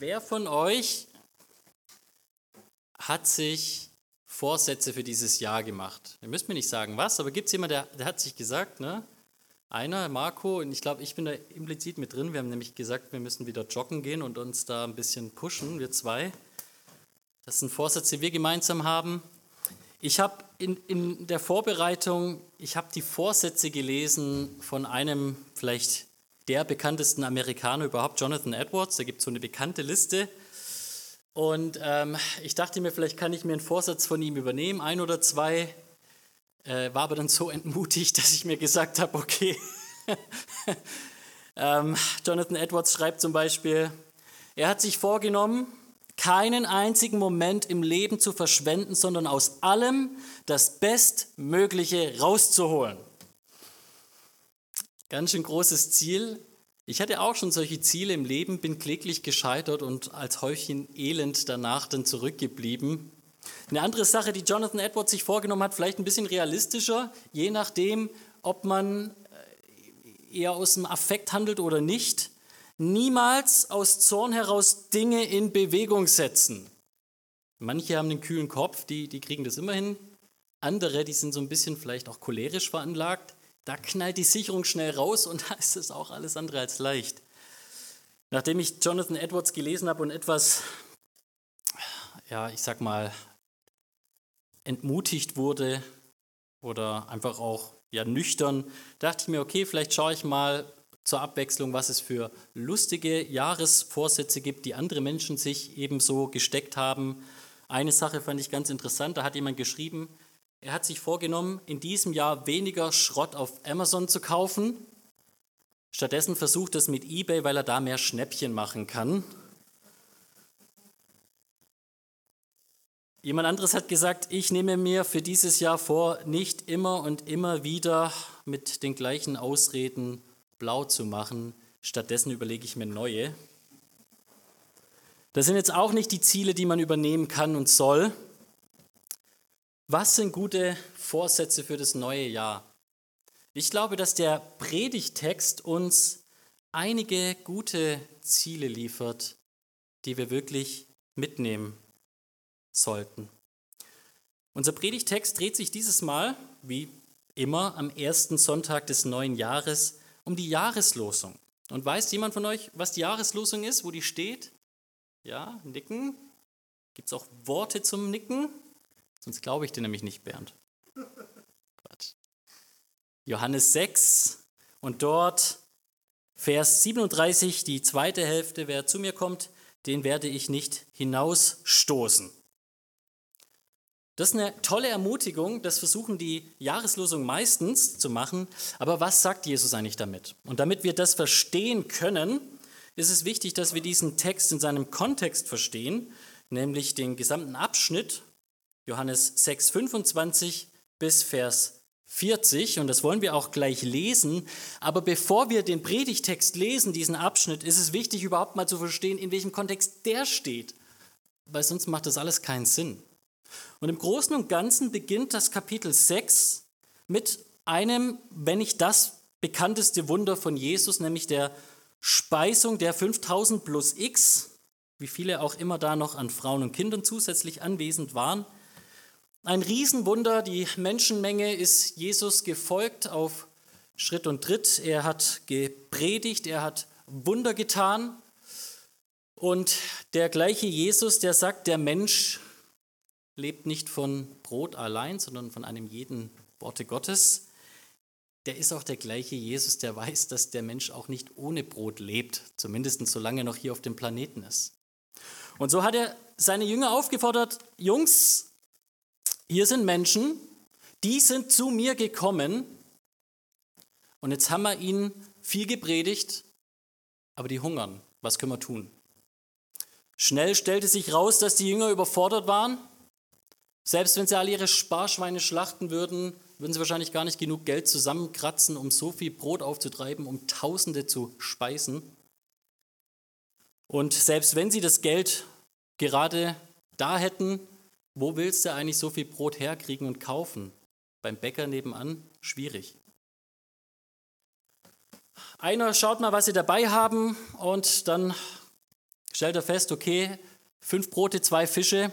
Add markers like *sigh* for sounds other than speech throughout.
Wer von euch hat sich Vorsätze für dieses Jahr gemacht? Ihr müsst mir nicht sagen, was, aber gibt es jemanden, der, der, hat sich gesagt, ne? Einer, Marco, und ich glaube, ich bin da implizit mit drin. Wir haben nämlich gesagt, wir müssen wieder joggen gehen und uns da ein bisschen pushen, wir zwei. Das sind Vorsätze, die wir gemeinsam haben. Ich habe in, in der Vorbereitung, ich habe die Vorsätze gelesen von einem vielleicht der bekanntesten Amerikaner überhaupt, Jonathan Edwards. Da gibt es so eine bekannte Liste. Und ähm, ich dachte mir, vielleicht kann ich mir einen Vorsatz von ihm übernehmen, ein oder zwei. Äh, war aber dann so entmutigt, *laughs* dass ich mir gesagt habe, okay. *laughs* ähm, Jonathan Edwards schreibt zum Beispiel, er hat sich vorgenommen, keinen einzigen Moment im Leben zu verschwenden, sondern aus allem das Bestmögliche rauszuholen. Ganz schön großes Ziel. Ich hatte auch schon solche Ziele im Leben, bin kläglich gescheitert und als Häufchen Elend danach dann zurückgeblieben. Eine andere Sache, die Jonathan Edwards sich vorgenommen hat, vielleicht ein bisschen realistischer, je nachdem, ob man äh, eher aus dem Affekt handelt oder nicht. Niemals aus Zorn heraus Dinge in Bewegung setzen. Manche haben einen kühlen Kopf, die, die kriegen das immer hin. Andere, die sind so ein bisschen vielleicht auch cholerisch veranlagt, da knallt die Sicherung schnell raus und *laughs* da ist es auch alles andere als leicht. Nachdem ich Jonathan Edwards gelesen habe und etwas, ja, ich sag mal, entmutigt wurde oder einfach auch ja, nüchtern, dachte ich mir, okay, vielleicht schaue ich mal zur Abwechslung, was es für lustige Jahresvorsätze gibt, die andere Menschen sich ebenso gesteckt haben. Eine Sache fand ich ganz interessant, da hat jemand geschrieben, er hat sich vorgenommen, in diesem Jahr weniger Schrott auf Amazon zu kaufen. Stattdessen versucht es mit eBay, weil er da mehr Schnäppchen machen kann. Jemand anderes hat gesagt, ich nehme mir für dieses Jahr vor, nicht immer und immer wieder mit den gleichen Ausreden blau zu machen. Stattdessen überlege ich mir neue. Das sind jetzt auch nicht die Ziele, die man übernehmen kann und soll. Was sind gute Vorsätze für das neue Jahr? Ich glaube, dass der Predigtext uns einige gute Ziele liefert, die wir wirklich mitnehmen sollten. Unser Predigtext dreht sich dieses Mal, wie immer, am ersten Sonntag des neuen Jahres um die Jahreslosung. Und weiß jemand von euch, was die Jahreslosung ist, wo die steht? Ja, nicken. Gibt es auch Worte zum Nicken? Sonst glaube ich dir nämlich nicht, Bernd. Quatsch. Johannes 6 und dort Vers 37, die zweite Hälfte, wer zu mir kommt, den werde ich nicht hinausstoßen. Das ist eine tolle Ermutigung, das versuchen die Jahreslosung meistens zu machen. Aber was sagt Jesus eigentlich damit? Und damit wir das verstehen können, ist es wichtig, dass wir diesen Text in seinem Kontext verstehen, nämlich den gesamten Abschnitt Johannes 6, 25 bis Vers 40 und das wollen wir auch gleich lesen. Aber bevor wir den Predigtext lesen, diesen Abschnitt, ist es wichtig, überhaupt mal zu verstehen, in welchem Kontext der steht, weil sonst macht das alles keinen Sinn. Und im Großen und Ganzen beginnt das Kapitel 6 mit einem, wenn nicht das bekannteste Wunder von Jesus, nämlich der Speisung der 5000 plus X, wie viele auch immer da noch an Frauen und Kindern zusätzlich anwesend waren. Ein Riesenwunder, die Menschenmenge ist Jesus gefolgt auf Schritt und Tritt. Er hat gepredigt, er hat Wunder getan. Und der gleiche Jesus, der sagt, der Mensch lebt nicht von Brot allein, sondern von einem jeden Worte Gottes. Der ist auch der gleiche Jesus, der weiß, dass der Mensch auch nicht ohne Brot lebt, zumindest solange er noch hier auf dem Planeten ist. Und so hat er seine Jünger aufgefordert, Jungs, hier sind Menschen, die sind zu mir gekommen und jetzt haben wir ihnen viel gepredigt, aber die hungern. Was können wir tun? Schnell stellte sich raus, dass die Jünger überfordert waren. Selbst wenn sie alle ihre Sparschweine schlachten würden, würden sie wahrscheinlich gar nicht genug Geld zusammenkratzen, um so viel Brot aufzutreiben, um Tausende zu speisen. Und selbst wenn sie das Geld gerade da hätten, wo willst du eigentlich so viel Brot herkriegen und kaufen? Beim Bäcker nebenan? Schwierig. Einer schaut mal, was sie dabei haben und dann stellt er fest, okay, fünf Brote, zwei Fische,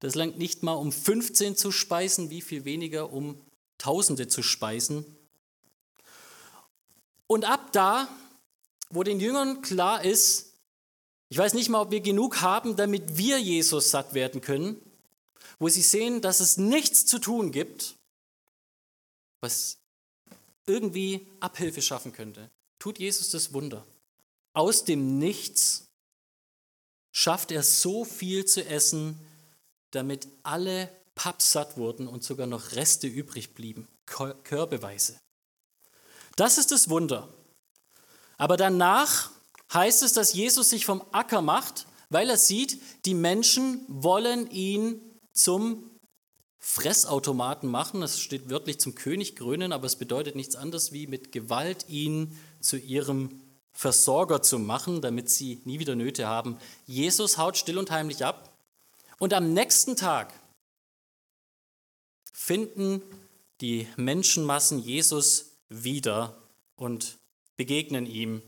das langt nicht mal um 15 zu speisen, wie viel weniger um Tausende zu speisen. Und ab da, wo den Jüngern klar ist, ich weiß nicht mal, ob wir genug haben, damit wir Jesus satt werden können, wo sie sehen, dass es nichts zu tun gibt, was irgendwie Abhilfe schaffen könnte, tut Jesus das Wunder. Aus dem Nichts schafft er so viel zu essen, damit alle pappsatt wurden und sogar noch Reste übrig blieben, körbeweise. Das ist das Wunder. Aber danach heißt es, dass Jesus sich vom Acker macht, weil er sieht, die Menschen wollen ihn zum Fressautomaten machen. Das steht wörtlich zum König krönen, aber es bedeutet nichts anderes wie mit Gewalt ihn zu ihrem Versorger zu machen, damit sie nie wieder Nöte haben. Jesus haut still und heimlich ab. Und am nächsten Tag finden die Menschenmassen Jesus wieder und begegnen ihm.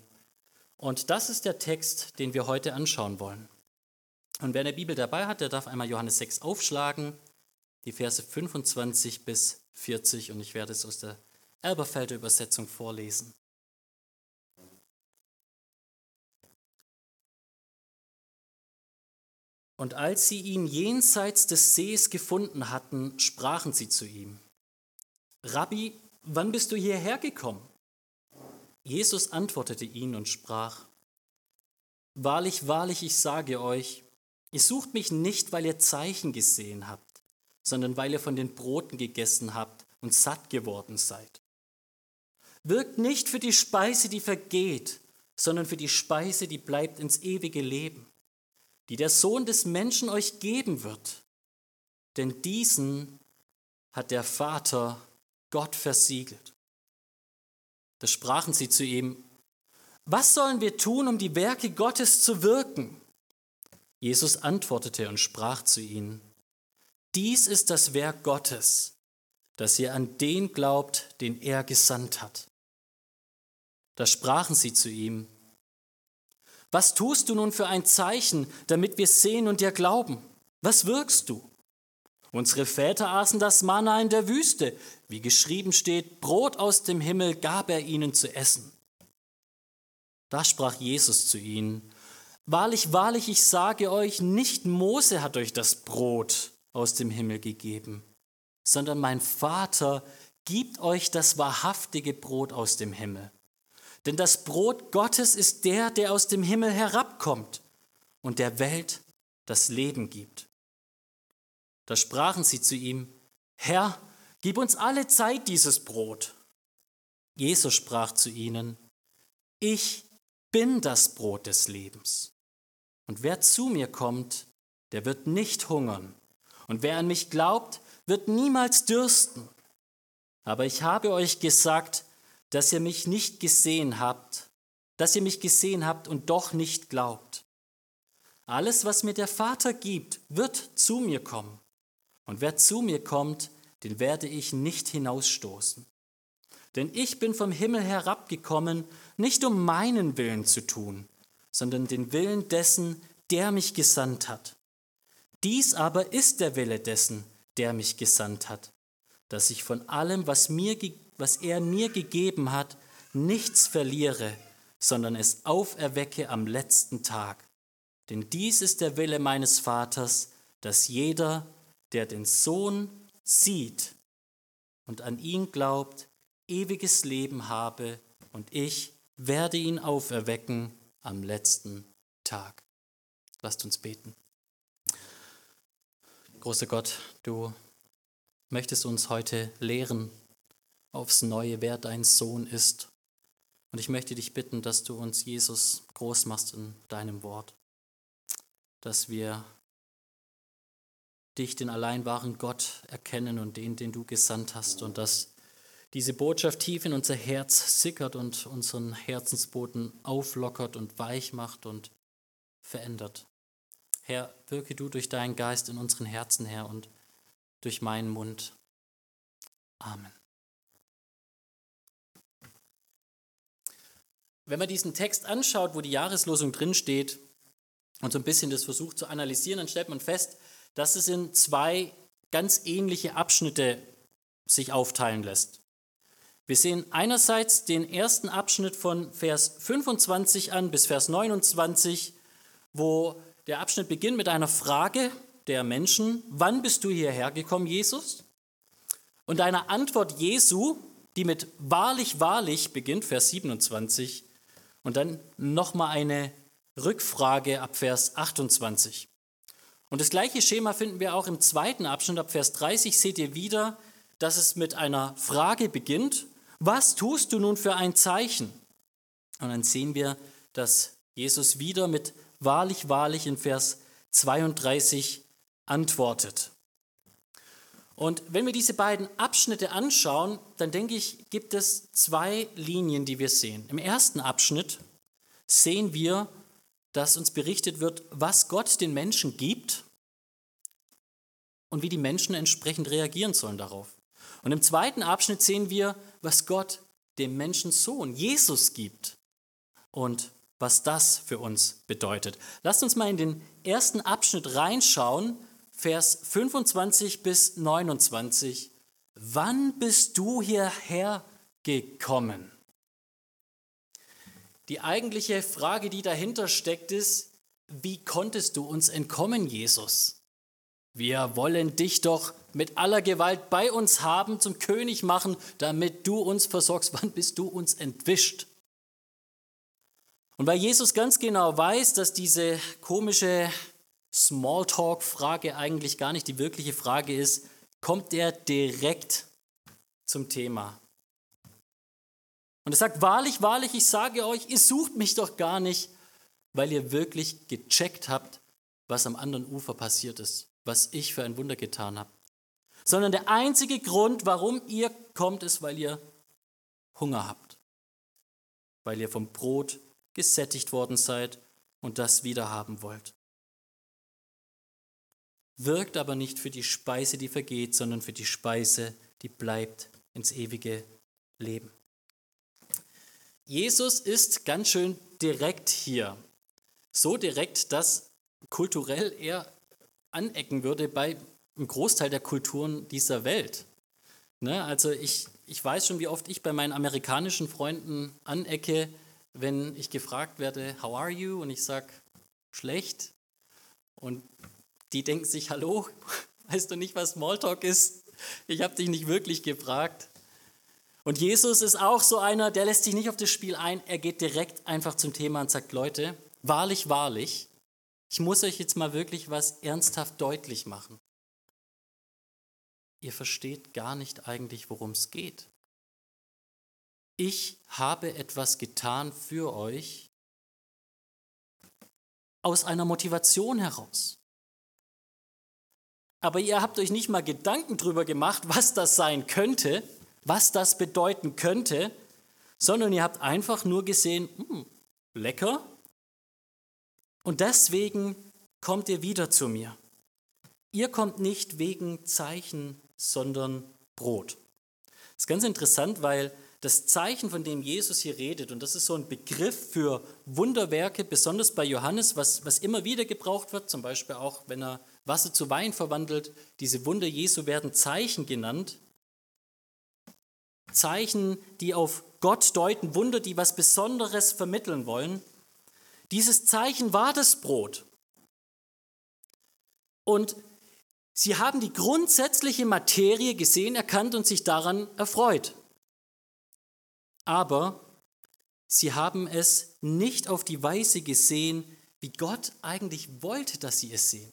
Und das ist der Text, den wir heute anschauen wollen. Und wer eine Bibel dabei hat, der darf einmal Johannes 6 aufschlagen, die Verse 25 bis 40, und ich werde es aus der Elberfelder Übersetzung vorlesen. Und als sie ihn jenseits des Sees gefunden hatten, sprachen sie zu ihm, Rabbi, wann bist du hierher gekommen? Jesus antwortete ihnen und sprach, Wahrlich, wahrlich, ich sage euch, ihr sucht mich nicht, weil ihr Zeichen gesehen habt, sondern weil ihr von den Broten gegessen habt und satt geworden seid. Wirkt nicht für die Speise, die vergeht, sondern für die Speise, die bleibt ins ewige Leben die der Sohn des Menschen euch geben wird. Denn diesen hat der Vater Gott versiegelt. Da sprachen sie zu ihm, was sollen wir tun, um die Werke Gottes zu wirken? Jesus antwortete und sprach zu ihnen, dies ist das Werk Gottes, dass ihr an den glaubt, den er gesandt hat. Da sprachen sie zu ihm, was tust du nun für ein Zeichen, damit wir sehen und dir glauben? Was wirkst du? Unsere Väter aßen das Manna in der Wüste, wie geschrieben steht, Brot aus dem Himmel gab er ihnen zu essen. Da sprach Jesus zu ihnen, Wahrlich, wahrlich, ich sage euch, nicht Mose hat euch das Brot aus dem Himmel gegeben, sondern mein Vater gibt euch das wahrhaftige Brot aus dem Himmel. Denn das Brot Gottes ist der, der aus dem Himmel herabkommt und der Welt das Leben gibt. Da sprachen sie zu ihm, Herr, gib uns alle Zeit dieses Brot. Jesus sprach zu ihnen, ich bin das Brot des Lebens. Und wer zu mir kommt, der wird nicht hungern. Und wer an mich glaubt, wird niemals dürsten. Aber ich habe euch gesagt, dass ihr mich nicht gesehen habt, dass ihr mich gesehen habt und doch nicht glaubt. Alles, was mir der Vater gibt, wird zu mir kommen. Und wer zu mir kommt, den werde ich nicht hinausstoßen. Denn ich bin vom Himmel herabgekommen, nicht um meinen Willen zu tun, sondern den Willen dessen, der mich gesandt hat. Dies aber ist der Wille dessen, der mich gesandt hat, dass ich von allem, was mir was er mir gegeben hat, nichts verliere, sondern es auferwecke am letzten Tag. Denn dies ist der Wille meines Vaters, dass jeder, der den Sohn sieht und an ihn glaubt, ewiges Leben habe, und ich werde ihn auferwecken am letzten Tag. Lasst uns beten. Großer Gott, du möchtest uns heute lehren, aufs Neue, wer dein Sohn ist. Und ich möchte dich bitten, dass du uns, Jesus, groß machst in deinem Wort, dass wir dich, den allein wahren Gott, erkennen und den, den du gesandt hast und dass diese Botschaft tief in unser Herz sickert und unseren Herzensboden auflockert und weich macht und verändert. Herr, wirke du durch deinen Geist in unseren Herzen, Herr, und durch meinen Mund. Amen. Wenn man diesen Text anschaut, wo die Jahreslosung drin steht, und so ein bisschen das versucht zu analysieren, dann stellt man fest, dass es in zwei ganz ähnliche Abschnitte sich aufteilen lässt. Wir sehen einerseits den ersten Abschnitt von Vers 25 an bis Vers 29, wo der Abschnitt beginnt mit einer Frage der Menschen, wann bist du hierher gekommen, Jesus? Und einer Antwort Jesu, die mit wahrlich, wahrlich beginnt, Vers 27, und dann nochmal eine Rückfrage ab Vers 28. Und das gleiche Schema finden wir auch im zweiten Abschnitt, ab Vers 30 seht ihr wieder, dass es mit einer Frage beginnt. Was tust du nun für ein Zeichen? Und dann sehen wir, dass Jesus wieder mit wahrlich, wahrlich in Vers 32 antwortet. Und wenn wir diese beiden Abschnitte anschauen, dann denke ich, gibt es zwei Linien, die wir sehen. Im ersten Abschnitt sehen wir, dass uns berichtet wird, was Gott den Menschen gibt und wie die Menschen entsprechend reagieren sollen darauf. Und im zweiten Abschnitt sehen wir, was Gott dem Menschensohn Jesus gibt und was das für uns bedeutet. Lasst uns mal in den ersten Abschnitt reinschauen, Vers 25 bis 29. Wann bist du hierher gekommen? Die eigentliche Frage, die dahinter steckt, ist, wie konntest du uns entkommen, Jesus? Wir wollen dich doch mit aller Gewalt bei uns haben, zum König machen, damit du uns versorgst. *laughs* Wann bist du uns entwischt? Und weil Jesus ganz genau weiß, dass diese komische Smalltalk-Frage eigentlich gar nicht die wirkliche Frage ist, kommt er direkt zum Thema. Und er sagt, wahrlich, wahrlich, ich sage euch, ihr sucht mich doch gar nicht, weil ihr wirklich gecheckt habt, was am anderen Ufer passiert ist, was ich für ein Wunder getan habe. Sondern der einzige Grund, warum ihr kommt, ist, weil ihr Hunger habt. Weil ihr vom Brot gesättigt worden seid und das wieder haben wollt. Wirkt aber nicht für die Speise, die vergeht, sondern für die Speise, die bleibt ins ewige Leben. Jesus ist ganz schön direkt hier. So direkt, dass kulturell er anecken würde bei einem Großteil der Kulturen dieser Welt. Ne? Also ich, ich weiß schon, wie oft ich bei meinen amerikanischen Freunden anecke, wenn ich gefragt werde, how are you? Und ich sage, schlecht. Und die denken sich, hallo, *laughs* weißt du nicht, was Smalltalk ist? Ich habe dich nicht wirklich gefragt. Und Jesus ist auch so einer, der lässt sich nicht auf das Spiel ein, er geht direkt einfach zum Thema und sagt, Leute, wahrlich, wahrlich, ich muss euch jetzt mal wirklich was ernsthaft deutlich machen. Ihr versteht gar nicht eigentlich, worum es geht ich habe etwas getan für euch aus einer Motivation heraus. Aber ihr habt euch nicht mal Gedanken darüber gemacht, was das sein könnte, was das bedeuten könnte, sondern ihr habt einfach nur gesehen, hm, lecker. Und deswegen kommt ihr wieder zu mir. Ihr kommt nicht wegen Zeichen, sondern Brot. Das ist ganz interessant, weil das Zeichen, von dem Jesus hier redet, und das ist so ein Begriff für Wunderwerke, besonders bei Johannes, was, was immer wieder gebraucht wird, zum Beispiel auch, wenn er Wasser zu Wein verwandelt, diese Wunder Jesu werden Zeichen genannt. Zeichen, die auf Gott deuten, Wunder, die was Besonderes vermitteln wollen. Dieses Zeichen war das Brot. Und sie haben die grundsätzliche Materie gesehen, erkannt und sich daran erfreut aber sie haben es nicht auf die Weise gesehen, wie Gott eigentlich wollte, dass sie es sehen.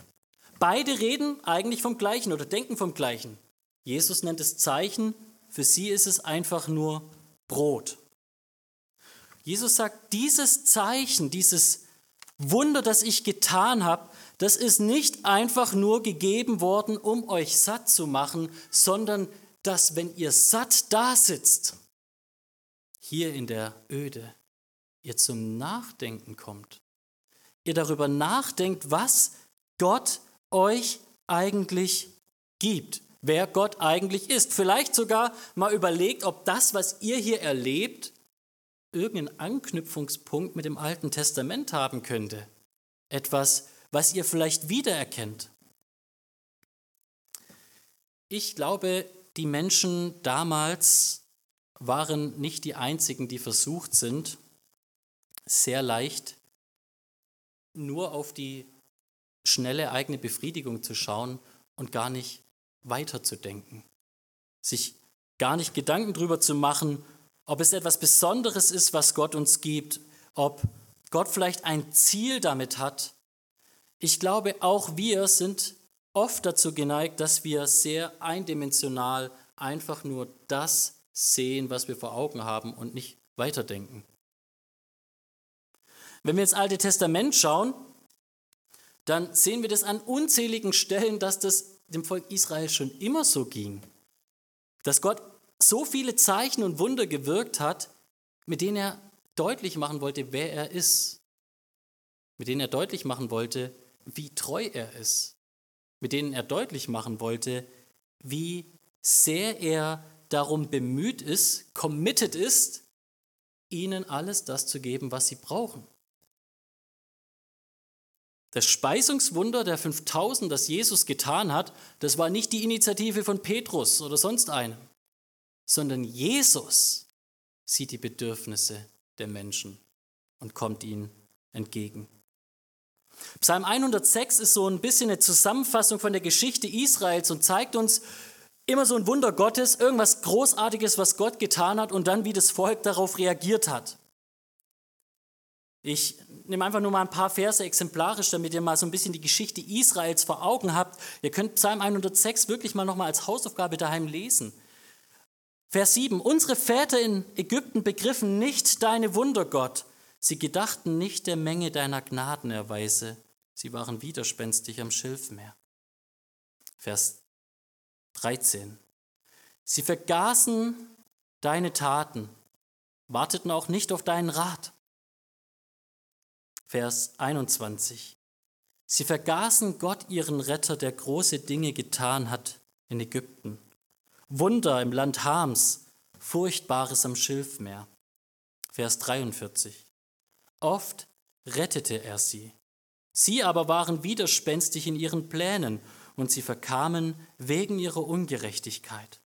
Beide reden eigentlich vom Gleichen oder denken vom Gleichen. Jesus nennt es Zeichen, für sie ist es einfach nur Brot. Jesus sagt, dieses Zeichen, dieses Wunder, das ich getan habe, das ist nicht einfach nur gegeben worden, um euch satt zu machen, sondern dass, wenn ihr satt da sitzt, hier in der Öde ihr zum Nachdenken kommt. Ihr darüber nachdenkt, was Gott euch eigentlich gibt, wer Gott eigentlich ist. Vielleicht sogar mal überlegt, ob das, was ihr hier erlebt, irgendeinen Anknüpfungspunkt mit dem Alten Testament haben könnte. etwas, was ihr vielleicht wiedererkennt. Ich glaube, die Menschen damals waren nicht die einzigen, die versucht sind, sehr leicht nur auf die schnelle eigene Befriedigung zu schauen und gar nicht weiterzudenken. Sich gar nicht Gedanken darüber zu machen, ob es etwas Besonderes ist, was Gott uns gibt, ob Gott vielleicht ein Ziel damit hat. Ich glaube, auch wir sind oft dazu geneigt, dass wir sehr eindimensional einfach nur das sehen, was wir vor Augen haben und nicht weiterdenken. Wenn wir ins Alte Testament schauen, dann sehen wir das an unzähligen Stellen, dass das dem Volk Israel schon immer so ging. Dass Gott so viele Zeichen und Wunder gewirkt hat, mit denen er deutlich machen wollte, wer er ist. Mit denen er deutlich machen wollte, wie treu er ist mit denen er deutlich machen wollte, wie sehr er darum bemüht ist, committed ist, ihnen alles das zu geben, was sie brauchen. Das Speisungswunder der 5000, das Jesus getan hat, das war nicht die Initiative von Petrus oder sonst einem, sondern Jesus sieht die Bedürfnisse der Menschen und kommt ihnen entgegen. Psalm 106 ist so ein bisschen eine Zusammenfassung von der Geschichte Israels und zeigt uns immer so ein Wunder Gottes, irgendwas Großartiges, was Gott getan hat und dann, wie das Volk darauf reagiert hat. Ich nehme einfach nur mal ein paar Verse exemplarisch, damit ihr mal so ein bisschen die Geschichte Israels vor Augen habt. Ihr könnt Psalm 106 wirklich mal nochmal als Hausaufgabe daheim lesen. Vers 7. Unsere Väter in Ägypten begriffen nicht deine Wunder, Gott. Sie gedachten nicht der Menge deiner Gnadenerweise, sie waren widerspenstig am Schilfmeer. Vers 13. Sie vergaßen deine Taten, warteten auch nicht auf deinen Rat. Vers 21. Sie vergaßen Gott, ihren Retter, der große Dinge getan hat in Ägypten. Wunder im Land Hams, Furchtbares am Schilfmeer. Vers 43. Oft rettete er sie. Sie aber waren widerspenstig in ihren Plänen und sie verkamen wegen ihrer Ungerechtigkeit.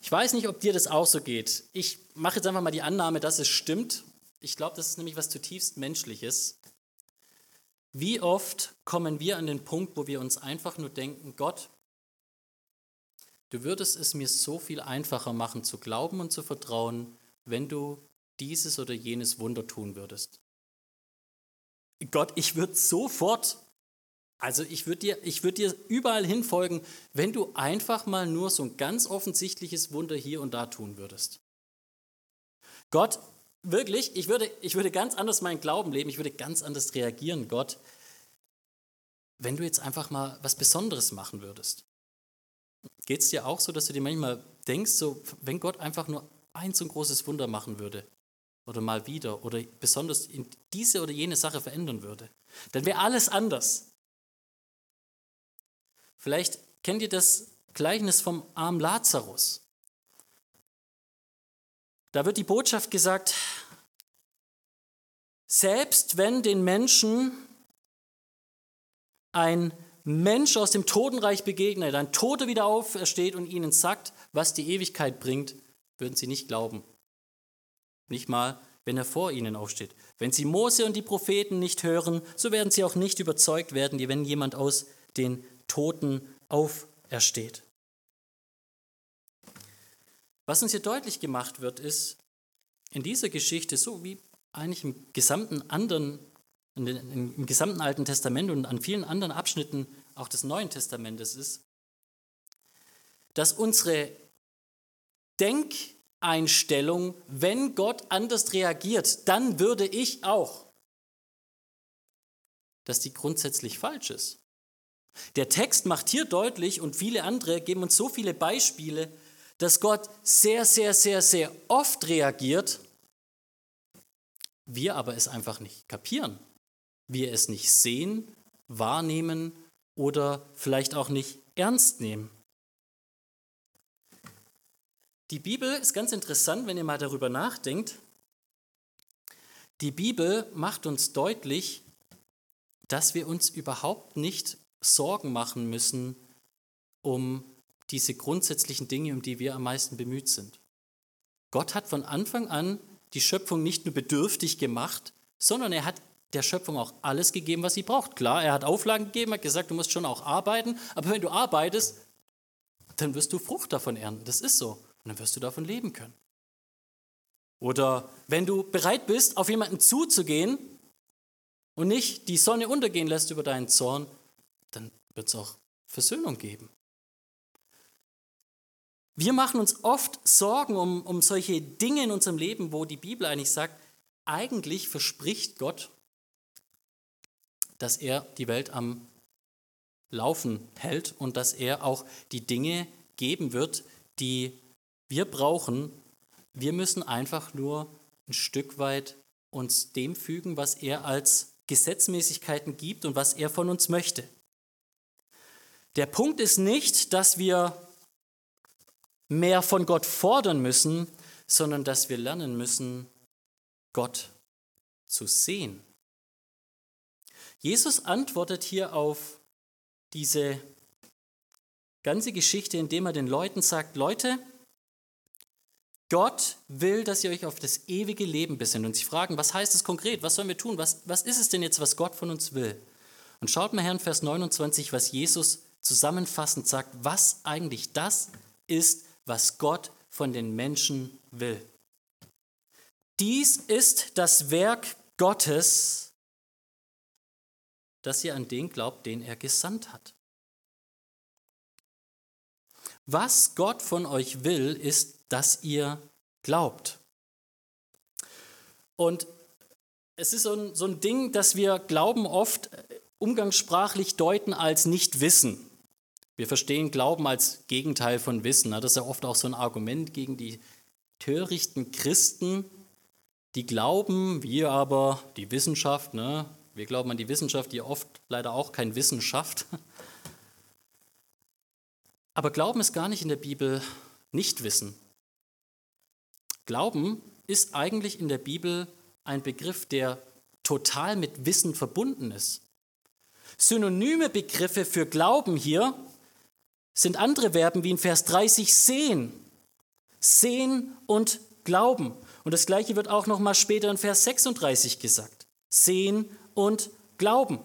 Ich weiß nicht, ob dir das auch so geht. Ich mache jetzt einfach mal die Annahme, dass es stimmt. Ich glaube, das ist nämlich was zutiefst Menschliches. Wie oft kommen wir an den Punkt, wo wir uns einfach nur denken, Gott, du würdest es mir so viel einfacher machen zu glauben und zu vertrauen, wenn du dieses oder jenes Wunder tun würdest. Gott, ich würde sofort, also ich würde dir, ich dir überall hinfolgen, wenn du einfach mal nur so ein ganz offensichtliches Wunder hier und da tun würdest. Gott, wirklich, ich würde, ich würde ganz anders meinen Glauben leben, ich würde ganz anders reagieren, Gott, wenn du jetzt einfach mal was Besonderes machen würdest. Geht es dir auch so, dass du dir manchmal denkst, so, wenn Gott einfach nur ein so ein großes Wunder machen würde, oder mal wieder oder besonders in diese oder jene Sache verändern würde, dann wäre alles anders. Vielleicht kennt ihr das Gleichnis vom armen Lazarus. Da wird die Botschaft gesagt, selbst wenn den Menschen ein Mensch aus dem Totenreich begegnet, ein Toter wieder aufersteht und ihnen sagt, was die Ewigkeit bringt, würden sie nicht glauben. Nicht mal, wenn er vor ihnen aufsteht. Wenn sie Mose und die Propheten nicht hören, so werden sie auch nicht überzeugt werden, wenn jemand aus den Toten aufersteht. Was uns hier deutlich gemacht wird, ist, in dieser Geschichte, so wie eigentlich im gesamten anderen, im gesamten Alten Testament und an vielen anderen Abschnitten auch des Neuen Testamentes ist, dass unsere Denk- Einstellung, wenn Gott anders reagiert, dann würde ich auch, dass die grundsätzlich falsch ist. Der Text macht hier deutlich und viele andere geben uns so viele Beispiele, dass Gott sehr, sehr, sehr, sehr oft reagiert, wir aber es einfach nicht kapieren, wir es nicht sehen, wahrnehmen oder vielleicht auch nicht ernst nehmen. Die Bibel ist ganz interessant, wenn ihr mal darüber nachdenkt. Die Bibel macht uns deutlich, dass wir uns überhaupt nicht Sorgen machen müssen um diese grundsätzlichen Dinge, um die wir am meisten bemüht sind. Gott hat von Anfang an die Schöpfung nicht nur bedürftig gemacht, sondern er hat der Schöpfung auch alles gegeben, was sie braucht. Klar, er hat Auflagen gegeben, hat gesagt, du musst schon auch arbeiten, aber wenn du arbeitest, dann wirst du Frucht davon ernten. Das ist so. Und dann wirst du davon leben können. Oder wenn du bereit bist, auf jemanden zuzugehen und nicht die Sonne untergehen lässt über deinen Zorn, dann wird es auch Versöhnung geben. Wir machen uns oft Sorgen um, um solche Dinge in unserem Leben, wo die Bibel eigentlich sagt, eigentlich verspricht Gott, dass er die Welt am Laufen hält und dass er auch die Dinge geben wird, die wir brauchen. Wir müssen einfach nur ein Stück weit uns dem fügen, was er als Gesetzmäßigkeiten gibt und was er von uns möchte. Der Punkt ist nicht, dass wir mehr von Gott fordern müssen, sondern dass wir lernen müssen, Gott zu sehen. Jesus antwortet hier auf diese ganze Geschichte, indem er den Leuten sagt, Leute, Gott will, dass ihr euch auf das ewige Leben besinnt. Und sie fragen, was heißt es konkret? Was sollen wir tun? Was, was ist es denn jetzt, was Gott von uns will? Und schaut mal her in Vers 29, was Jesus zusammenfassend sagt, was eigentlich das ist, was Gott von den Menschen will. Dies ist das Werk Gottes, dass ihr an den glaubt, den er gesandt hat. Was Gott von euch will, ist, dass ihr glaubt. Und es ist so ein, so ein Ding, dass wir Glauben oft umgangssprachlich deuten als Nichtwissen. Wir verstehen Glauben als Gegenteil von Wissen. Das ist ja oft auch so ein Argument gegen die törichten Christen, die glauben, wir aber die Wissenschaft, ne? wir glauben an die Wissenschaft, die oft leider auch kein Wissen schafft. *laughs* Aber Glauben ist gar nicht in der Bibel nicht Wissen. Glauben ist eigentlich in der Bibel ein Begriff, der total mit Wissen verbunden ist. Synonyme Begriffe für Glauben hier sind andere Verben wie in Vers 30 sehen. Sehen und glauben. Und das gleiche wird auch noch mal später in Vers 36 gesagt. Sehen und glauben.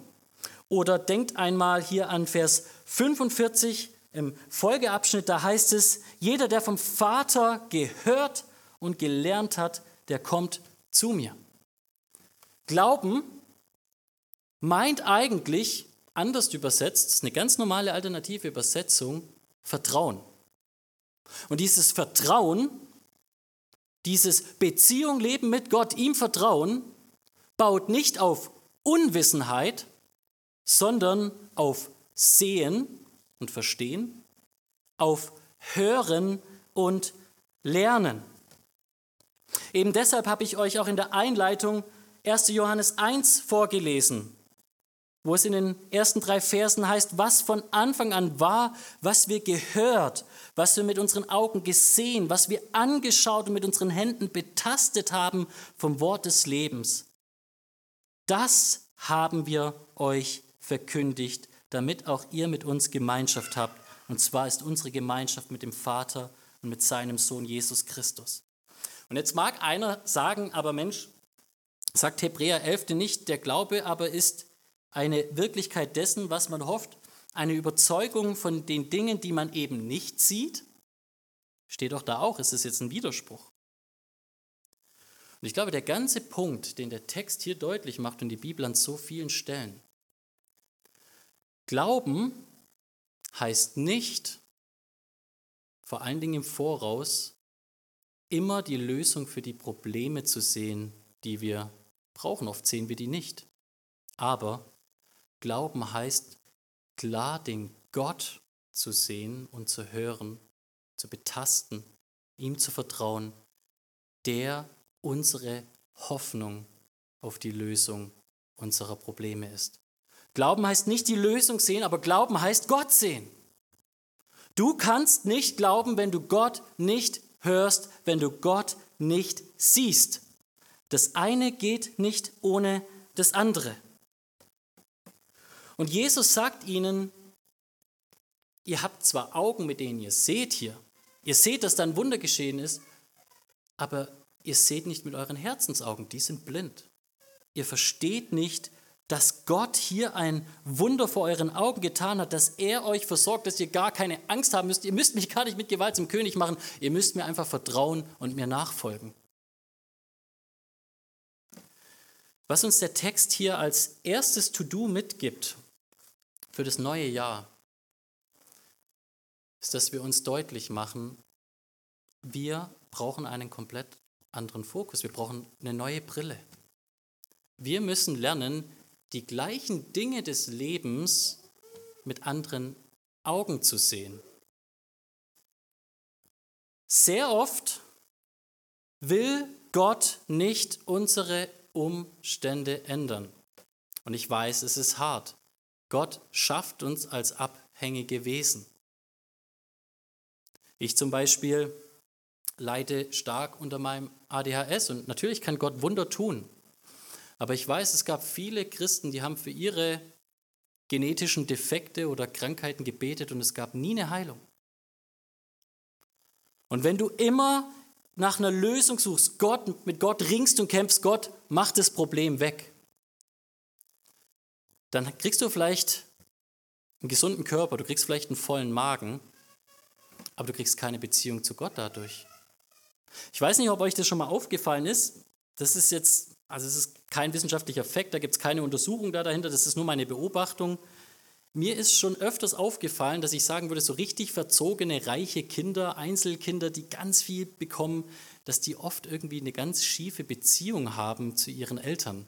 Oder denkt einmal hier an Vers 45 im Folgeabschnitt, da heißt es, jeder, der vom Vater gehört und gelernt hat, der kommt zu mir. Glauben meint eigentlich anders übersetzt, ist eine ganz normale alternative Übersetzung, Vertrauen. Und dieses Vertrauen, dieses Beziehung leben mit Gott, ihm Vertrauen, baut nicht auf Unwissenheit, sondern auf Sehen und Verstehen, auf Hören und Lernen. Eben deshalb habe ich euch auch in der Einleitung 1. Johannes 1 vorgelesen wo es in den ersten drei Versen heißt, was von Anfang an war, was wir gehört, was wir mit unseren Augen gesehen, was wir angeschaut und mit unseren Händen betastet haben vom Wort des Lebens. Das haben wir euch verkündigt, damit auch ihr mit uns Gemeinschaft habt. Und zwar ist unsere Gemeinschaft mit dem Vater und mit seinem Sohn Jesus Christus. Und jetzt mag einer sagen, aber Mensch, sagt Hebräer 11 nicht, der Glaube aber ist eine Wirklichkeit dessen, was man hofft, eine Überzeugung von den Dingen, die man eben nicht sieht? Steht doch da auch, ist es jetzt ein Widerspruch? Und ich glaube, der ganze Punkt, den der Text hier deutlich macht und die Bibel an so vielen Stellen, Glauben heißt nicht, vor allen Dingen im Voraus, immer die Lösung für die Probleme zu sehen, die wir brauchen. Oft sehen wir die nicht. Aber Glauben heißt, klar den Gott zu sehen und zu hören, zu betasten, ihm zu vertrauen, der unsere Hoffnung auf die Lösung unserer Probleme ist. Glauben heißt nicht die Lösung sehen, aber Glauben heißt Gott sehen. Du kannst nicht glauben, wenn du Gott nicht hörst, wenn du Gott nicht siehst. Das eine geht nicht ohne das andere. Und Jesus sagt ihnen, ihr habt zwar Augen, mit denen ihr seht hier, ihr seht, dass da ein Wunder geschehen ist, aber ihr seht nicht mit euren Herzensaugen, die sind blind. Ihr versteht nicht, dass Gott hier ein Wunder vor euren Augen getan hat, dass er euch versorgt, dass ihr gar keine Angst haben müsst. Ihr müsst mich gar nicht mit Gewalt zum König machen, ihr müsst mir einfach vertrauen und mir nachfolgen. Was uns der Text hier als erstes To-Do mitgibt für das neue Jahr, ist, dass wir uns deutlich machen, wir brauchen einen komplett anderen Fokus, wir brauchen eine neue Brille. Wir müssen lernen, die gleichen Dinge des Lebens mit anderen Augen zu sehen. Sehr oft will Gott nicht unsere Umstände ändern. Und ich weiß, es ist hart. Gott schafft uns als abhängige Wesen. Ich zum Beispiel leide stark unter meinem ADHS und natürlich kann Gott Wunder tun. Aber ich weiß, es gab viele Christen, die haben für ihre genetischen Defekte oder Krankheiten gebetet und es gab nie eine Heilung. Und wenn du immer nach einer Lösung suchst, Gott, mit Gott ringst und kämpfst, Gott macht das Problem weg, dann kriegst du vielleicht einen gesunden Körper, du kriegst vielleicht einen vollen Magen, aber du kriegst keine Beziehung zu Gott dadurch. Ich weiß nicht, ob euch das schon mal aufgefallen ist. Das ist jetzt also es ist kein wissenschaftlicher Fakt, da gibt es keine Untersuchung da dahinter, das ist nur meine Beobachtung. Mir ist schon öfters aufgefallen, dass ich sagen würde, so richtig verzogene, reiche Kinder, Einzelkinder, die ganz viel bekommen, dass die oft irgendwie eine ganz schiefe Beziehung haben zu ihren Eltern.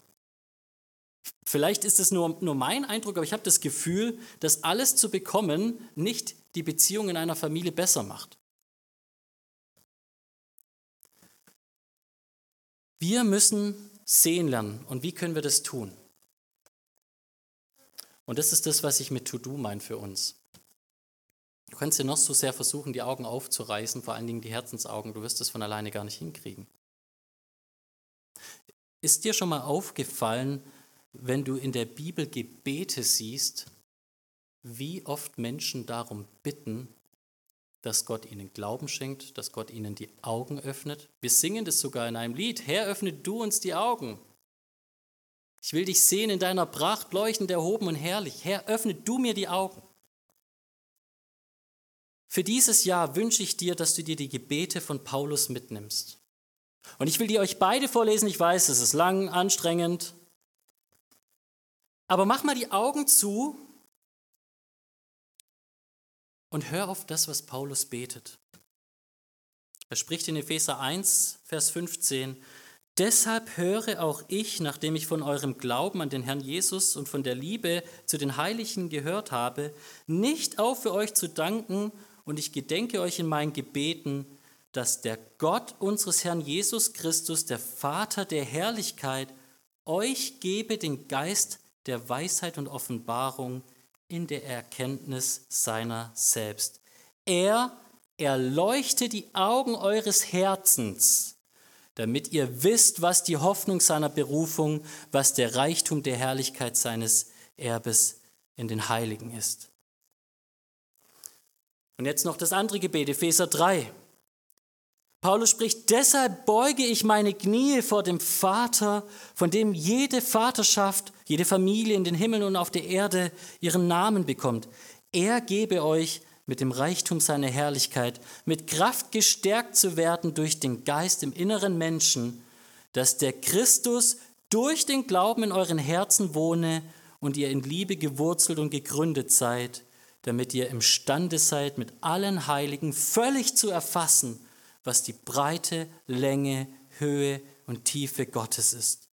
Vielleicht ist es nur, nur mein Eindruck, aber ich habe das Gefühl, dass alles zu bekommen nicht die Beziehung in einer Familie besser macht. Wir müssen sehen lernen. Und wie können wir das tun? Und das ist das, was ich mit To-Do meine für uns. Du kannst dir noch so sehr versuchen, die Augen aufzureißen, vor allen Dingen die Herzensaugen. Du wirst es von alleine gar nicht hinkriegen. Ist dir schon mal aufgefallen, wenn du in der Bibel Gebete siehst, wie oft Menschen darum bitten, dass Gott ihnen Glauben schenkt, dass Gott ihnen die Augen öffnet. Wir singen das sogar in einem Lied. Herr, öffne du uns die Augen. Ich will dich sehen in deiner Pracht, leuchtend erhoben und herrlich. Herr, öffne du mir die Augen. Für dieses Jahr wünsche ich dir, dass du dir die Gebete von Paulus mitnimmst. Und ich will die euch beide vorlesen. Ich weiß, es ist lang, anstrengend. Aber mach mal die Augen zu und hör auf das, was Paulus betet. Er spricht in Epheser 1, Vers 15, Deshalb höre auch ich, nachdem ich von eurem Glauben an den Herrn Jesus und von der Liebe zu den Heiligen gehört habe, nicht auf für euch zu danken und ich gedenke euch in meinen Gebeten, dass der Gott unseres Herrn Jesus Christus, der Vater der Herrlichkeit, euch gebe den Geist der Weisheit und Offenbarung in der Erkenntnis seiner selbst. Er erleuchte die Augen eures Herzens, damit ihr wisst, was die Hoffnung seiner Berufung, was der Reichtum der Herrlichkeit seines Erbes in den Heiligen ist. Und jetzt noch das andere Gebet, Epheser 3. Paulus spricht, deshalb beuge ich meine Knie vor dem Vater, von dem jede Vaterschaft, jede Familie in den Himmeln und auf der Erde ihren Namen bekommt. Er gebe euch mit dem Reichtum seiner Herrlichkeit, mit Kraft gestärkt zu werden durch den Geist im inneren Menschen, dass der Christus durch den Glauben in euren Herzen wohne und ihr in Liebe gewurzelt und gegründet seid, damit ihr imstande seid, mit allen Heiligen völlig zu erfassen, was die Breite, Länge, Höhe und Tiefe Gottes ist.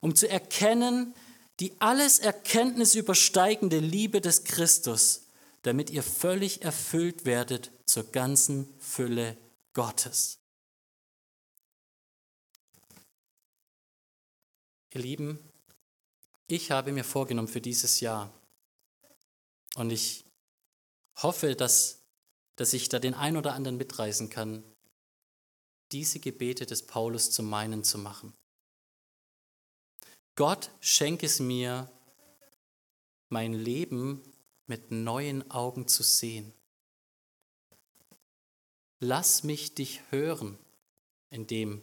Um zu erkennen, die alles Erkenntnis übersteigende Liebe des Christus, damit ihr völlig erfüllt werdet zur ganzen Fülle Gottes. Ihr Lieben, ich habe mir vorgenommen für dieses Jahr und ich hoffe, dass, dass ich da den einen oder anderen mitreißen kann, diese Gebete des Paulus zu meinen zu machen. Gott, schenk es mir, mein Leben mit neuen Augen zu sehen. Lass mich dich hören in dem,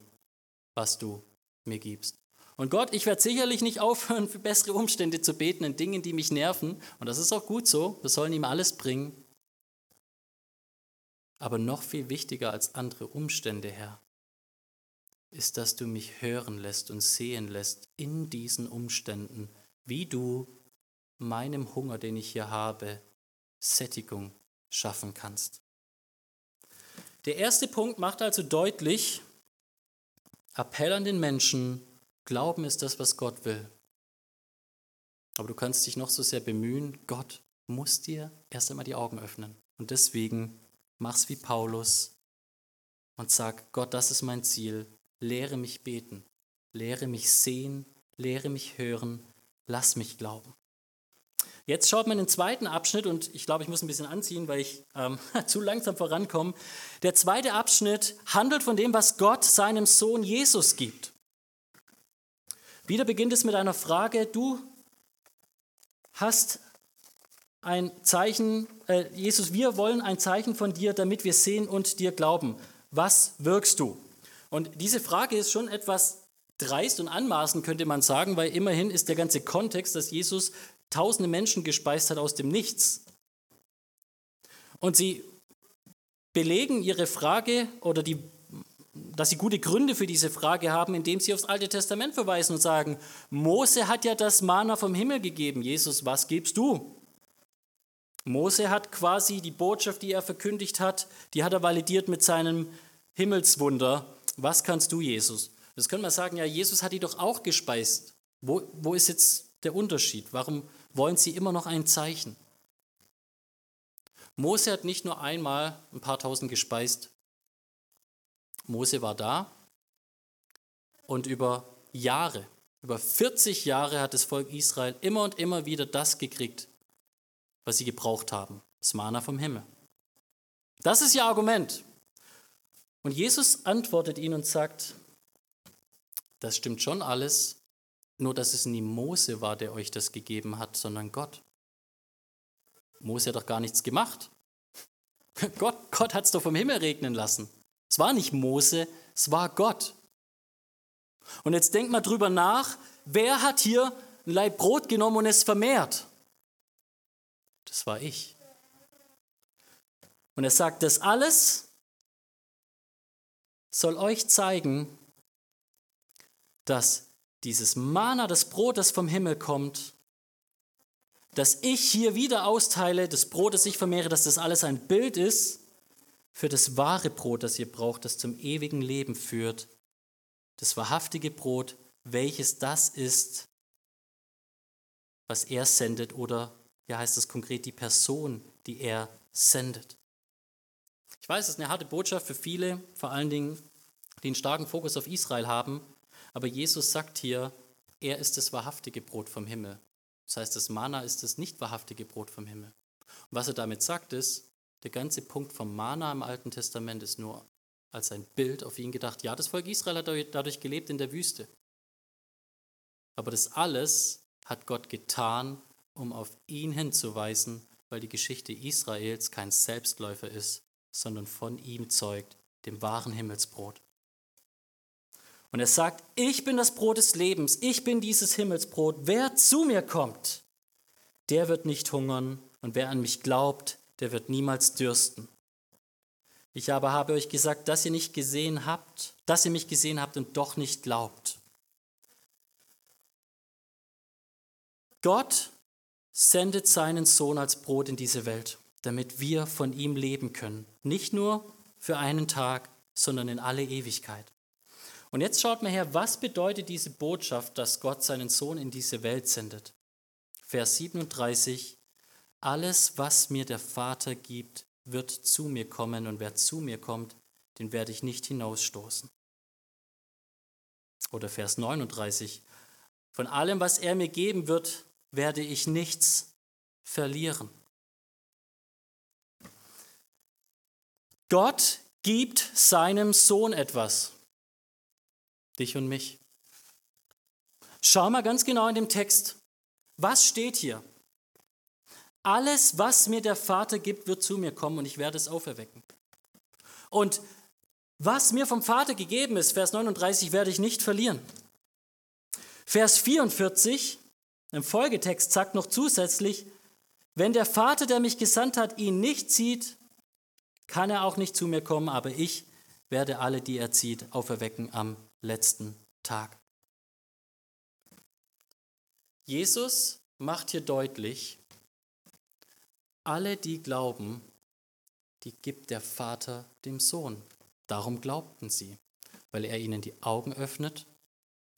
was du mir gibst. Und Gott, ich werde sicherlich nicht aufhören, für bessere Umstände zu beten in Dingen, die mich nerven. Und das ist auch gut so. Wir sollen ihm alles bringen. Aber noch viel wichtiger als andere Umstände, Herr, ist, dass du mich hören lässt und sehen lässt in diesen Umständen, wie du meinem Hunger, den ich hier habe, Sättigung schaffen kannst. Der erste Punkt macht also deutlich, Appell an den Menschen, Glauben ist das, was Gott will. Aber du kannst dich noch so sehr bemühen, Gott muss dir erst einmal die Augen öffnen. Und deswegen mach's wie Paulus und sag, Gott, das ist mein Ziel. Lehre mich beten, lehre mich sehen, lehre mich hören, lass mich glauben. Jetzt schaut man den zweiten Abschnitt und ich glaube, ich muss ein bisschen anziehen, weil ich ähm, *laughs* zu langsam vorankomme. Der zweite Abschnitt handelt von dem, was Gott seinem Sohn Jesus gibt. Wieder beginnt es mit einer Frage, du hast ein Zeichen, äh, Jesus, wir wollen ein Zeichen von dir, damit wir sehen und dir glauben. Was wirkst du? Und diese Frage ist schon etwas dreist und anmaßend, könnte man sagen, weil immerhin ist der ganze Kontext, dass Jesus tausende Menschen gespeist hat aus dem Nichts. Und sie belegen ihre Frage oder die, dass sie gute Gründe für diese Frage haben, indem sie aufs Alte Testament verweisen und sagen, Mose hat ja das Mana vom Himmel gegeben. Jesus, was gibst du? Mose hat quasi die Botschaft, die er verkündigt hat, die hat er validiert mit seinem Himmelswunder. Was kannst du, Jesus? Das können wir sagen, ja, Jesus hat die doch auch gespeist. Wo, wo ist jetzt der Unterschied? Warum wollen sie immer noch ein Zeichen? Mose hat nicht nur einmal ein paar tausend gespeist. Mose war da und über Jahre, über 40 Jahre hat das Volk Israel immer und immer wieder das gekriegt, was sie gebraucht haben. Das Mana vom Himmel. Das ist ihr Argument. Und Jesus antwortet ihnen und sagt, das stimmt schon alles, nur, dass es nie Mose war, der euch das gegeben hat, sondern Gott. Mose hat doch gar nichts gemacht. *laughs* Gott, Gott hat es doch vom Himmel regnen lassen. Es war nicht Mose, es war Gott. Und jetzt denkt mal drüber nach, wer hat hier ein Leib Brot genommen und es vermehrt? Das war ich. Und er sagt, das alles soll euch zeigen, dass dieses Mana, das Brot, das vom Himmel kommt, dass ich hier wieder austeile, das Brot, das ich vermehre, dass das alles ein Bild ist für das wahre Brot, das ihr braucht, das zum ewigen Leben führt. Das wahrhaftige Brot, welches das ist, was er sendet oder, ja heißt es konkret, die Person, die er sendet. Ich weiß, es ist eine harte Botschaft für viele, vor allen Dingen, die einen starken Fokus auf Israel haben. Aber Jesus sagt hier, er ist das wahrhaftige Brot vom Himmel. Das heißt, das Mana ist das nicht wahrhaftige Brot vom Himmel. Und was er damit sagt, ist, der ganze Punkt vom Mana im Alten Testament ist nur als ein Bild auf ihn gedacht. Ja, das Volk Israel hat dadurch gelebt in der Wüste. Aber das alles hat Gott getan, um auf ihn hinzuweisen, weil die Geschichte Israels kein Selbstläufer ist, sondern von ihm zeugt, dem wahren Himmelsbrot. Und er sagt, ich bin das Brot des Lebens, ich bin dieses Himmelsbrot. Wer zu mir kommt, der wird nicht hungern und wer an mich glaubt, der wird niemals dürsten. Ich aber habe euch gesagt, dass ihr nicht gesehen habt, dass ihr mich gesehen habt und doch nicht glaubt. Gott sendet seinen Sohn als Brot in diese Welt, damit wir von ihm leben können. Nicht nur für einen Tag, sondern in alle Ewigkeit. Und jetzt schaut mal her, was bedeutet diese Botschaft, dass Gott seinen Sohn in diese Welt sendet? Vers 37, alles, was mir der Vater gibt, wird zu mir kommen und wer zu mir kommt, den werde ich nicht hinausstoßen. Oder Vers 39, von allem, was er mir geben wird, werde ich nichts verlieren. Gott gibt seinem Sohn etwas dich und mich. Schau mal ganz genau in dem Text. Was steht hier? Alles, was mir der Vater gibt, wird zu mir kommen und ich werde es auferwecken. Und was mir vom Vater gegeben ist, Vers 39, werde ich nicht verlieren. Vers 44 im Folgetext sagt noch zusätzlich, wenn der Vater, der mich gesandt hat, ihn nicht zieht, kann er auch nicht zu mir kommen, aber ich werde alle, die er zieht, auferwecken am letzten Tag. Jesus macht hier deutlich, alle, die glauben, die gibt der Vater dem Sohn. Darum glaubten sie, weil er ihnen die Augen öffnet,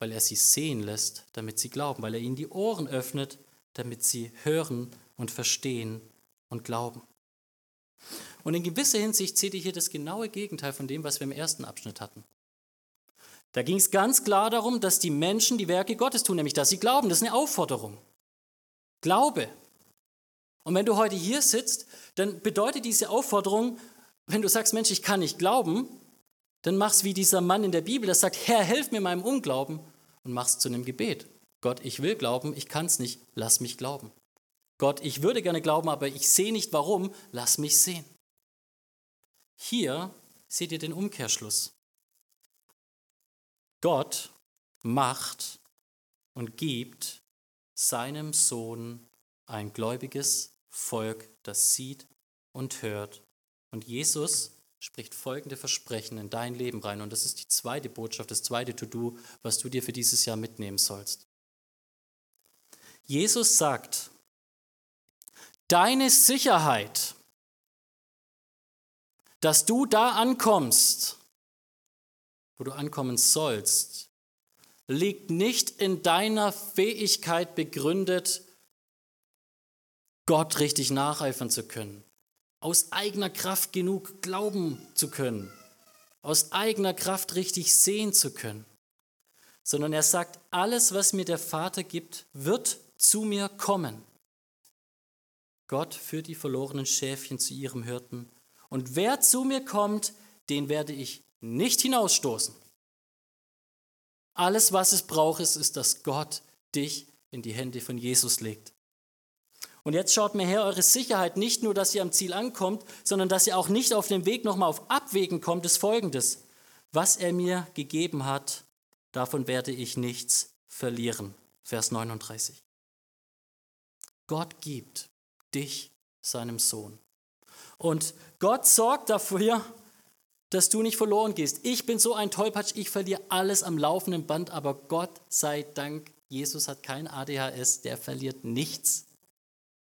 weil er sie sehen lässt, damit sie glauben, weil er ihnen die Ohren öffnet, damit sie hören und verstehen und glauben. Und in gewisser Hinsicht seht ihr hier das genaue Gegenteil von dem, was wir im ersten Abschnitt hatten. Da ging es ganz klar darum, dass die Menschen die Werke Gottes tun, nämlich dass sie glauben. Das ist eine Aufforderung. Glaube. Und wenn du heute hier sitzt, dann bedeutet diese Aufforderung, wenn du sagst, Mensch, ich kann nicht glauben, dann mach's wie dieser Mann in der Bibel, der sagt, Herr, helf mir meinem Unglauben und mach's zu einem Gebet. Gott, ich will glauben, ich kann's nicht, lass mich glauben. Gott, ich würde gerne glauben, aber ich sehe nicht warum, lass mich sehen. Hier seht ihr den Umkehrschluss. Gott macht und gibt seinem Sohn ein gläubiges Volk, das sieht und hört. Und Jesus spricht folgende Versprechen in dein Leben rein. Und das ist die zweite Botschaft, das zweite To-Do, was du dir für dieses Jahr mitnehmen sollst. Jesus sagt, deine Sicherheit, dass du da ankommst, wo du ankommen sollst, liegt nicht in deiner Fähigkeit begründet, Gott richtig nacheifern zu können, aus eigener Kraft genug glauben zu können, aus eigener Kraft richtig sehen zu können, sondern er sagt, alles, was mir der Vater gibt, wird zu mir kommen. Gott führt die verlorenen Schäfchen zu ihrem Hirten. Und wer zu mir kommt, den werde ich nicht hinausstoßen. Alles, was es braucht, ist, dass Gott dich in die Hände von Jesus legt. Und jetzt schaut mir her, eure Sicherheit nicht nur, dass ihr am Ziel ankommt, sondern dass ihr auch nicht auf dem Weg nochmal auf Abwägen kommt, ist folgendes. Was er mir gegeben hat, davon werde ich nichts verlieren. Vers 39. Gott gibt dich seinem Sohn. Und Gott sorgt dafür, dass du nicht verloren gehst. Ich bin so ein Tollpatsch, ich verliere alles am laufenden Band, aber Gott sei Dank, Jesus hat kein ADHS, der verliert nichts.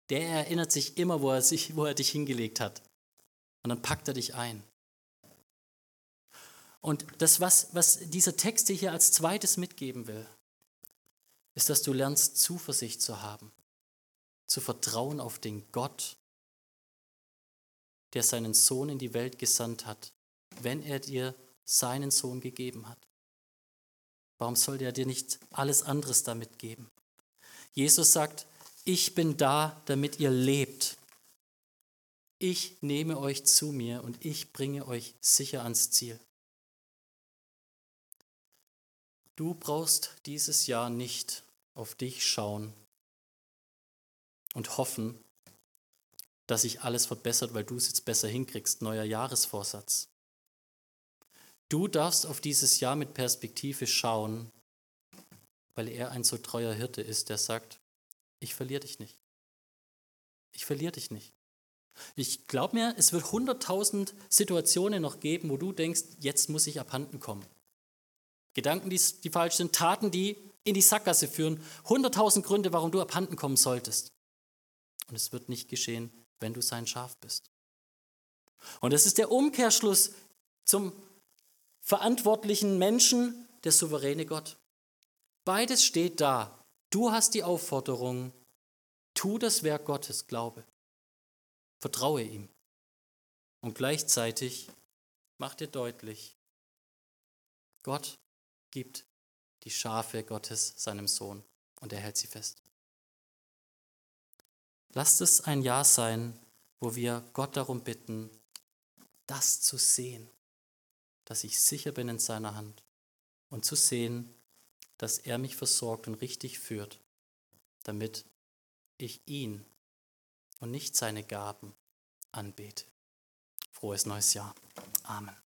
Der erinnert sich immer, wo er, sich, wo er dich hingelegt hat. Und dann packt er dich ein. Und das, was, was dieser Text dir hier als zweites mitgeben will, ist, dass du lernst, Zuversicht zu haben, zu vertrauen auf den Gott, der seinen Sohn in die Welt gesandt hat, wenn er dir seinen Sohn gegeben hat? Warum soll er dir nicht alles anderes damit geben? Jesus sagt, ich bin da, damit ihr lebt. Ich nehme euch zu mir und ich bringe euch sicher ans Ziel. Du brauchst dieses Jahr nicht auf dich schauen und hoffen, dass sich alles verbessert, weil du es jetzt besser hinkriegst, neuer Jahresvorsatz. Du darfst auf dieses Jahr mit Perspektive schauen, weil er ein so treuer Hirte ist, der sagt, ich verliere dich nicht. Ich verliere dich nicht. Ich glaube mir, es wird hunderttausend Situationen noch geben, wo du denkst, jetzt muss ich abhanden kommen. Gedanken, die, die falsch sind, Taten, die in die Sackgasse führen, hunderttausend Gründe, warum du abhanden kommen solltest. Und es wird nicht geschehen, wenn du sein Schaf bist. Und das ist der Umkehrschluss zum verantwortlichen Menschen, der souveräne Gott. Beides steht da. Du hast die Aufforderung, tu das Werk Gottes, glaube. Vertraue ihm. Und gleichzeitig mach dir deutlich, Gott gibt die Schafe Gottes seinem Sohn und er hält sie fest. Lasst es ein Jahr sein, wo wir Gott darum bitten, das zu sehen, dass ich sicher bin in seiner Hand und zu sehen, dass er mich versorgt und richtig führt, damit ich ihn und nicht seine Gaben anbete. Frohes neues Jahr. Amen.